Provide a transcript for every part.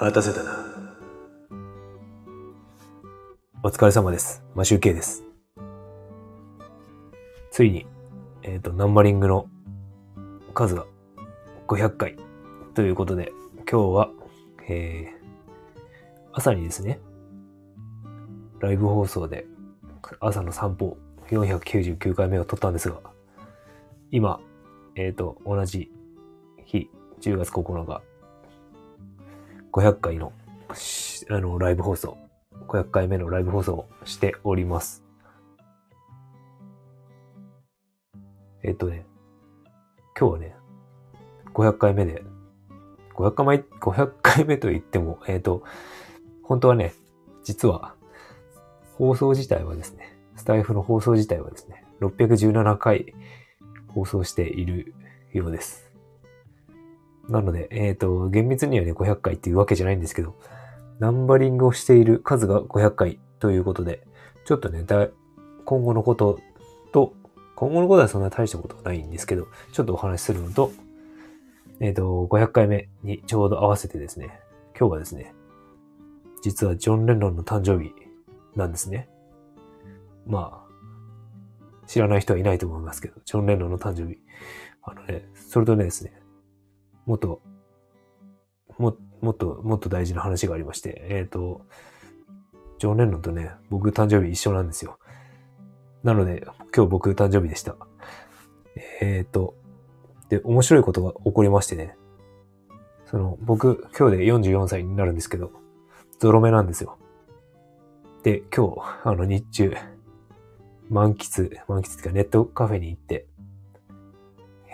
待たせたな。お疲れ様です。マシュウケイです。ついに、えっ、と、ナンバリングの数が500回ということで、今日は、えー、朝にですね、ライブ放送で朝の散歩499回目を撮ったんですが、今、えっ、と、同じ日、10月9日、500回の、あの、ライブ放送、500回目のライブ放送をしております。えっとね、今日はね、500回目で、500回目、500回目と言っても、えっと、本当はね、実は、放送自体はですね、スタイフの放送自体はですね、617回放送しているようです。なので、えっ、と、厳密にはね、500回っていうわけじゃないんですけど、ナンバリングをしている数が500回ということで、ちょっとね、今後のことと、今後のことはそんな大したことはないんですけど、ちょっとお話しするのと、えっ、と、500回目にちょうど合わせてですね、今日はですね、実はジョン・レノンの誕生日なんですね。まあ、知らない人はいないと思いますけど、ジョン・レノンの誕生日。あのね、それとねですね、もっと、も、もっと、もっと大事な話がありまして、えっ、と、ジョン・レノンとね、僕誕生日一緒なんですよ。なので、今日僕誕生日でした。えっ、と、で、面白いことが起こりましてね、その、僕、今日で44歳になるんですけど、ゾロ目なんですよ。で、今日、あの、日中、満喫、満喫っていうかネットカフェに行って、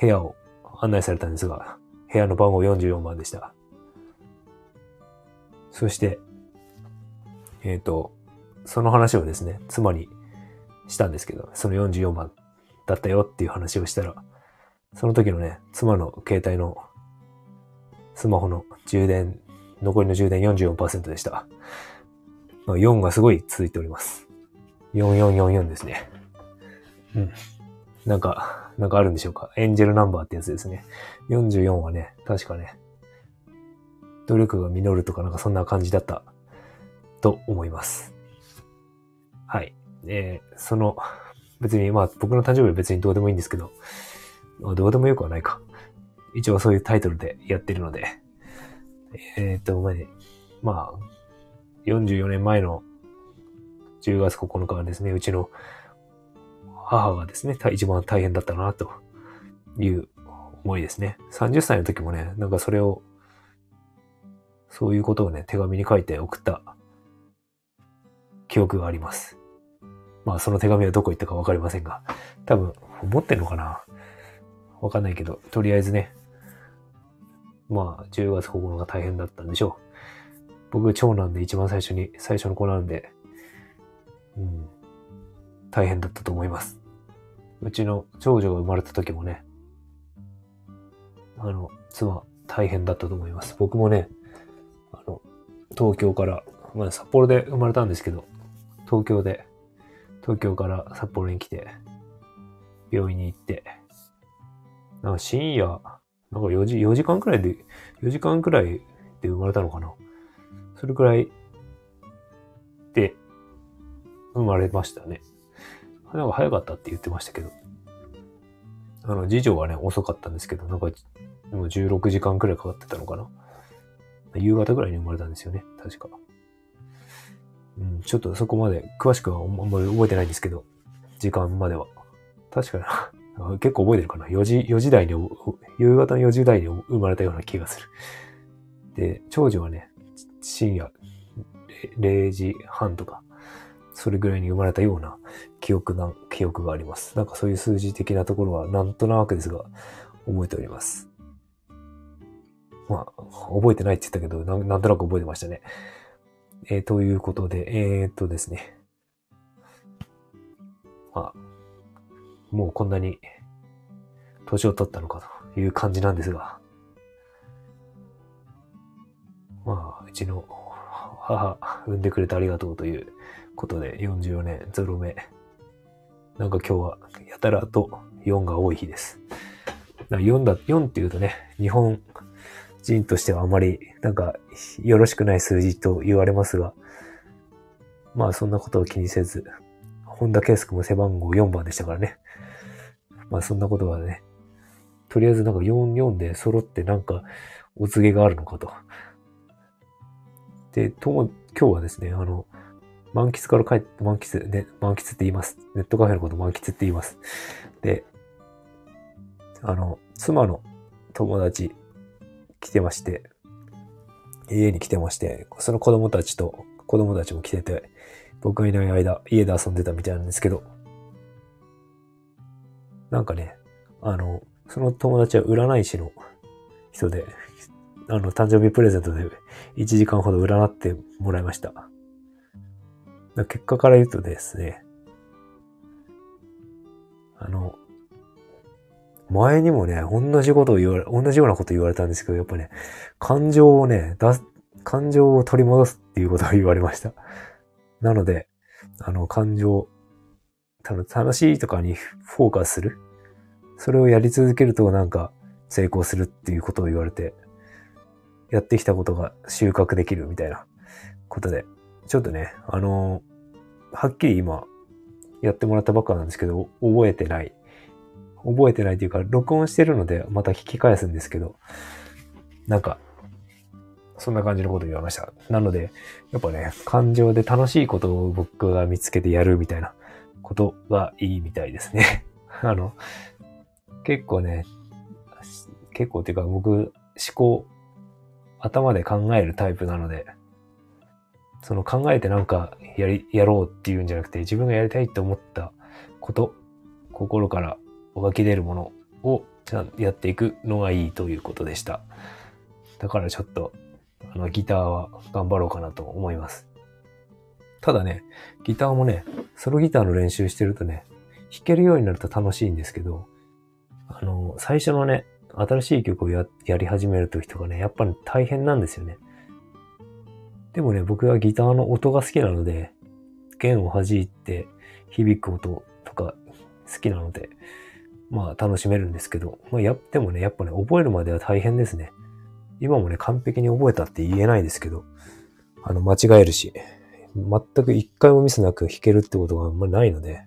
部屋を案内されたんですが、部屋の番号44番でした。そして、えっ、と、その話をですね、妻にしたんですけど、その44番だったよっていう話をしたら、その時のね、妻の携帯のスマホの充電、残りの充電44%でした。4がすごい続いております。4444ですね。うん。なんか、なんかあるんでしょうか？エンジェルナンバーってやつですね。44はね、確かね、努力が実るとかなんかそんな感じだったと思います。はい。えー、その、別に、まあ僕の誕生日は別にどうでもいいんですけど、まあどうでもよくはないか。一応そういうタイトルでやってるので、えー、っと、まあね、まあ、44年前の10月9日はですね、うちの母がですね、一番大変だったな、という思いですね。30歳の時もね、なんかそれを、そういうことをね、手紙に書いて送った記憶があります。まあ、その手紙はどこ行ったかわかりませんが、多分、持ってんのかなわかんないけど、とりあえずね、まあ、10月9日が大変だったんでしょう。僕、長男で一番最初に、最初の子なんで、うん、大変だったと思います。うちの長女が生まれた時もね、あの、妻、大変だったと思います。僕もね、あの、東京から、まあ札幌で生まれたんですけど、東京で、東京から札幌に来て、病院に行って、なんか深夜、なんか4時、4時間くらいで、4時間くらいで生まれたのかな。それくらいで生まれましたね。なんか早かったって言ってましたけど。あの、次女はね、遅かったんですけど、なんか、でも16時間くらいかかってたのかな。夕方くらいに生まれたんですよね、確か。うん、ちょっとそこまで、詳しくはあんまり覚えてないんですけど、時間までは。確かな。結構覚えてるかな。4時、4時台に、夕方の4時台に生まれたような気がする。で、長女はね、深夜0時半とか、それぐらいに生まれたような記憶な、記憶があります。なんかそういう数字的なところはなんとなくですが、覚えております。まあ、覚えてないって言ったけど、なんなんとなく覚えてましたね。えー、ということで、えー、っとですね。まあ、もうこんなに年を取ったのかという感じなんですが、まあ、うちの母、産んでくれてありがとうということで、44年ゾロ目。なんか今日は、やたらと4が多い日です。4だ、4って言うとね、日本人としてはあまり、なんか、よろしくない数字と言われますが、まあそんなことを気にせず、本田圭佑も背番号4番でしたからね。まあそんなことはね、とりあえずなんか44で揃ってなんかお告げがあるのかと。で、とも、今日はですね、あの、満喫から帰って、満喫、ね、満喫って言います。ネットカフェのこと満喫って言います。で、あの、妻の友達来てまして、家に来てまして、その子供たちと、子供たちも来てて、僕がいない間、家で遊んでたみたいなんですけど、なんかね、あの、その友達は占い師の人で、あの、誕生日プレゼントで1時間ほど占ってもらいました。結果から言うとですね、あの、前にもね、同じことを言われ、同じようなこと言われたんですけど、やっぱね、感情をね、出す、感情を取り戻すっていうことを言われました。なので、あの、感情、楽しいとかにフォーカスする。それをやり続けるとなんか成功するっていうことを言われて、やってきたことが収穫できるみたいなことで、ちょっとね、あのはっきり今やってもらったばっかなんですけど、覚えてない。覚えてないというか、録音してるのでまた聞き返すんですけど、なんか、そんな感じのこと言われました。なので、やっぱね、感情で楽しいことを僕が見つけてやるみたいなことがいいみたいですね。あの、結構ね、結構っていうか僕、思考、頭で考えるタイプなので、その考えてなんかやり、やろうっていうんじゃなくて、自分がやりたいと思ったこと、心から湧き出るものをちゃんとやっていくのがいいということでした。だからちょっとあの、ギターは頑張ろうかなと思います。ただね、ギターもね、ソロギターの練習してるとね、弾けるようになると楽しいんですけど、あの、最初のね、新しい曲をややり始めるときとかね、やっぱり大変なんですよね。でもね、僕はギターの音が好きなので、弦を弾いて響く音とか好きなので、まあ楽しめるんですけど、まあや、でもね、やっぱね、覚えるまでは大変ですね。今もね、完璧に覚えたって言えないですけど、あの、間違えるし、全く一回もミスなく弾けるってことがあんまりないので、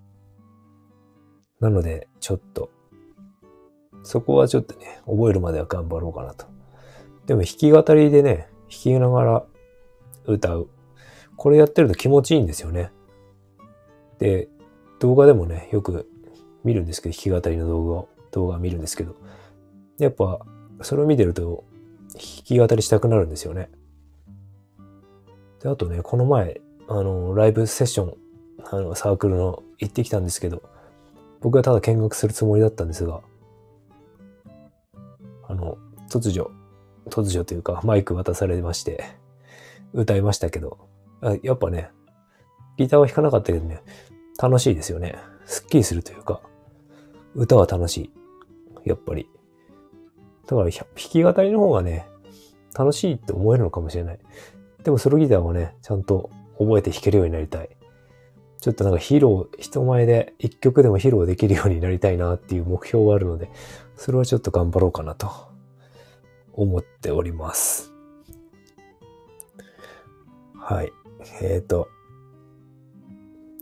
なので、ちょっと、そこはちょっとね、覚えるまでは頑張ろうかなと。でも弾き語りでね、弾きながら歌う。これやってると気持ちいいんですよね。で、動画でもね、よく見るんですけど、弾き語りの動画を、動画を見るんですけど、やっぱ、それを見てると、弾き語りしたくなるんですよね。で、あとね、この前、あの、ライブセッション、あの、サークルの行ってきたんですけど、僕はただ見学するつもりだったんですが、あの、突如、突如というか、マイク渡されまして、歌いましたけど、やっぱね、ギターは弾かなかったけどね、楽しいですよね。スッキリするというか、歌は楽しい。やっぱり。だから弾き語りの方がね、楽しいって思えるのかもしれない。でもソロギターはね、ちゃんと覚えて弾けるようになりたい。ちょっとなんか披露、人前で一曲でも披露できるようになりたいなっていう目標があるので、それはちょっと頑張ろうかなと思っております。はい。えっ、ー、と、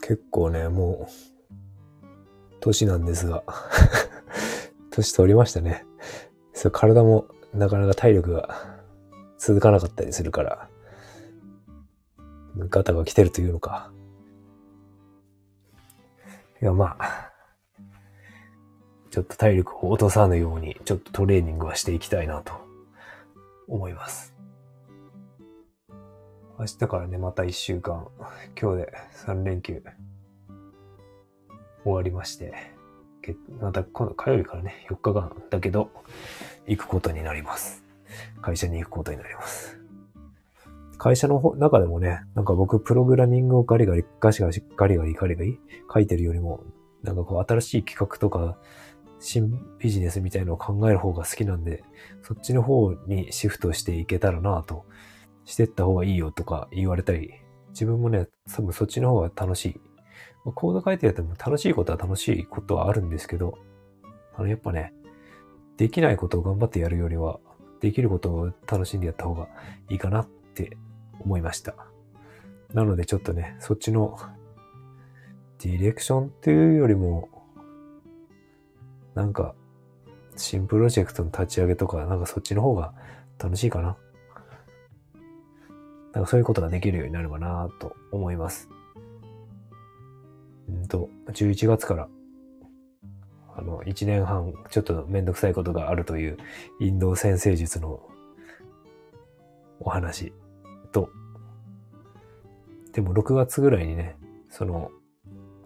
結構ね、もう、年なんですが 年取りましたね。そう、体もなかなか体力が続かなかったりするから、ガタが来てるというのか。いや、まあ、ちょっと体力を落とさぬように、ちょっとトレーニングはしていきたいなと思います。明日からね、また一週間、今日で3連休終わりまして、また今度火曜日からね、4日間だけど、行くことになります。会社に行くことになります。会社の中でもね、なんか僕、プログラミングをガリガリ、ガシガシ、ガリガリ、ガリガリ書いてるよりも、なんかこう、新しい企画とか、新ビジネスみたいのを考える方が好きなんで、そっちの方にシフトしていけたらなと、してった方がいいよとか言われたり、自分もね、多分そっちの方が楽しいまあコード書いてやっても楽しいことは楽しいことはあるんですけど、あの、やっぱね、できないことを頑張ってやるよりは、できることを楽しんでやった方がいいかなって思いました。なのでちょっとね、そっちのディレクションっていうよりも、なんか、新プロジェクトの立ち上げとか、なんかそっちの方が楽しいかな。なんかそういうことができるようになればなと思います。うんと、11月からあの、1年半、ちょっとめんどくさいことがあるという、インド先生術のお話と、でも6月ぐらいにね、その、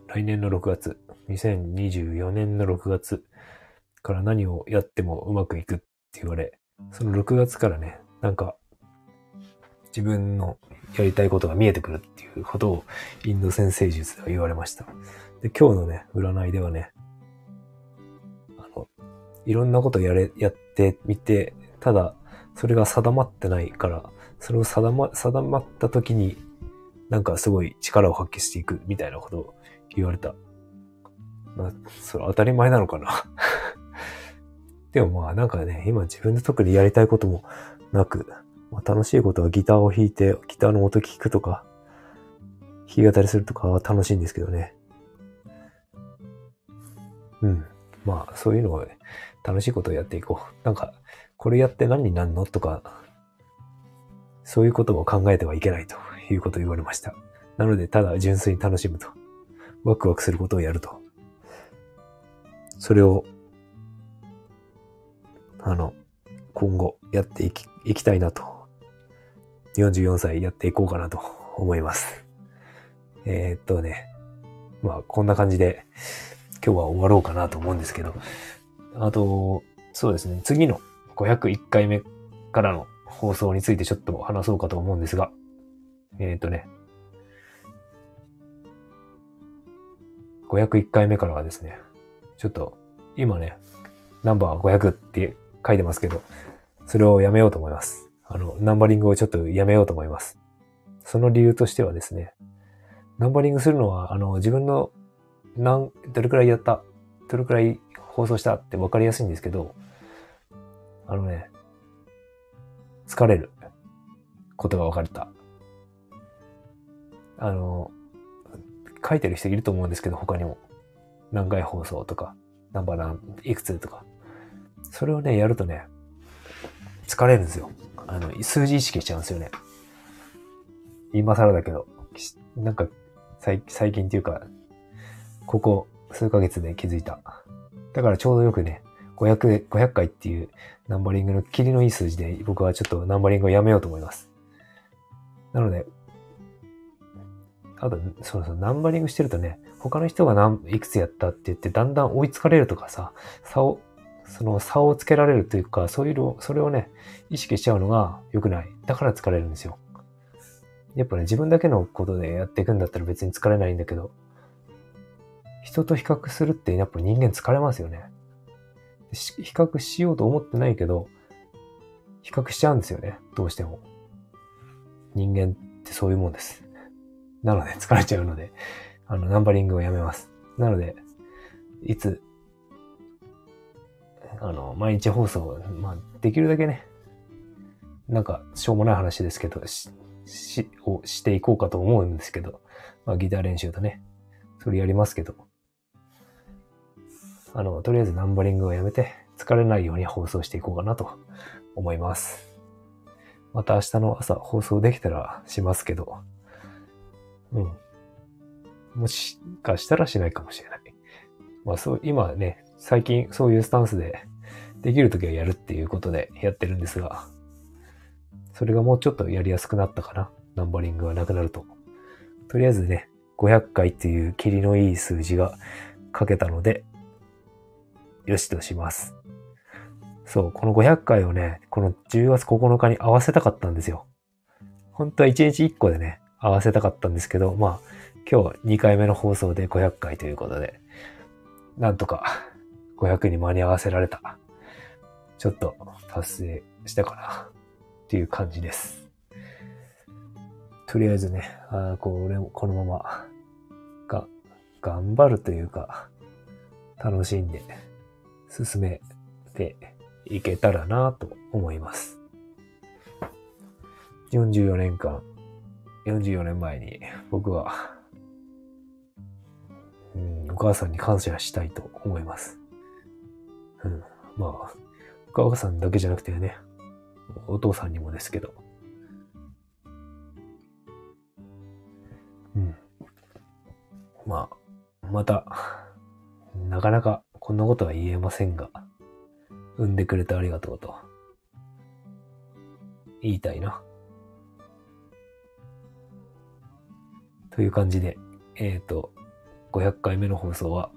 来年の6月、2024年の6月から何をやってもうまくいくって言われ、その6月からね、なんか、自分のやりたいことが見えてくるっていうことをインド先生術では言われました。で、今日のね、占いではね、あのいろんなことやれ、やってみて、ただ、それが定まってないから、それを定ま、定まった時に、なんかすごい力を発揮していくみたいなことを言われた。まあ、それ当たり前なのかな でもまあなんかね、今自分で特にやりたいこともなく、まあ、楽しいことはギターを弾いて、ギターの音聞くとか、弾き語りするとかは楽しいんですけどね。うん。まあ、そういうのを、ね、楽しいことをやっていこう。なんか、これやって何になるのとか、そういうことを考えてはいけないということを言われました。なので、ただ純粋に楽しむと。ワクワクすることをやると。それを、あの、今後やっていき、いきたいなと。44歳やっていこうかなと思います。えー、っとね、まあこんな感じで今日は終わろうかなと思うんですけど、あと、そうですね、次の501回目からの放送についてちょっと話そうかと思うんですが、えっ、とね、501回目からはですね、ちょっと今ね、ナンバー500って書いてますけど、それをやめようと思います。あの、ナンバリングをちょっとやめようと思います。その理由としてはですね、ナンバリングするのは、あの、自分の何、どれくらいやった、どれくらい放送したって分かりやすいんですけど、あのね、疲れることが分かれた。あの、書いてる人いると思うんですけど、他にも。何回放送とか、ナンバー何、いくつとか。それをね、やるとね、疲れるんですよ。あの、数字意識しちゃうんですよね。今更だけど、なんか、最近っていうか、ここ数ヶ月で気づいた。だからちょうどよくね、500、500回っていうナンバリングのキリのいい数字で僕はちょっとナンバリングをやめようと思います。なので、あと、そうそう、ナンバリングしてるとね、他の人が何、いくつやったって言ってだんだん追いつかれるとかさ、差を、その差をつけられるというか、そういうの、それをね、意識しちゃうのが良くない。だから疲れるんですよ。やっぱね、自分だけのことでやっていくんだったら別に疲れないんだけど、人と比較するってやっぱ人間疲れますよね。比較しようと思ってないけど、比較しちゃうんですよね。どうしても。人間ってそういうもんです。なので疲れちゃうので、あの、ナンバリングをやめます。なので、いつ、あの、毎日放送、まあ、できるだけね、なんか、しょうもない話ですけど、し、し、をしていこうかと思うんですけど、まあ、ギター練習とね、それやりますけど、あの、とりあえずナンバリングをやめて、疲れないように放送していこうかなと思います。また明日の朝放送できたらしますけど、うん。もしかしたらしないかもしれない。まあそう、今ね、最近そういうスタンスで、できるときはやるっていうことでやってるんですが、それがもうちょっとやりやすくなったかな。ナンバリングがなくなると。とりあえずね、500回っていうキリのいい数字が書けたので、よしとします。そう、この500回をね、この10月9日に合わせたかったんですよ。本当は1日1個でね、合わせたかったんですけど、まあ、今日2回目の放送で500回ということで、なんとか500に間に合わせられた。ちょっと達成したかなっていう感じです。とりあえずね、あこれこのままが頑張るというか、楽しんで進めていけたらなと思います。44年間、44年前に僕は、うん、お母さんに感謝したいと思います。うん、まあ、お母さんだけじゃなくてね、お父さんにもですけど。うん。まあ、また、なかなかこんなことは言えませんが、産んでくれてありがとうと、言いたいな。という感じで、えっ、と、500回目の放送は、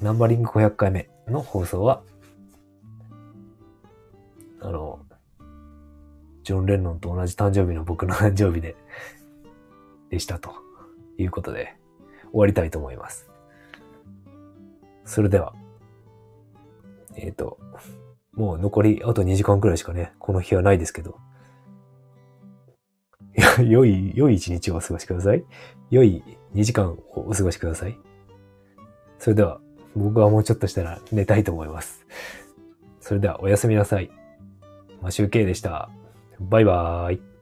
ナンバリング500回目の放送は、あの、ジョン・レンノンと同じ誕生日の僕の誕生日で、でしたということで、終わりたいと思います。それでは、えっ、と、もう残りあと2時間くらいしかね、この日はないですけど、良い、良い一日をお過ごしください。良い2時間をお過ごしください。それでは、僕はもうちょっとしたら寝たいと思います。それでは、おやすみなさい。マシュウケイでした。バイバーイ。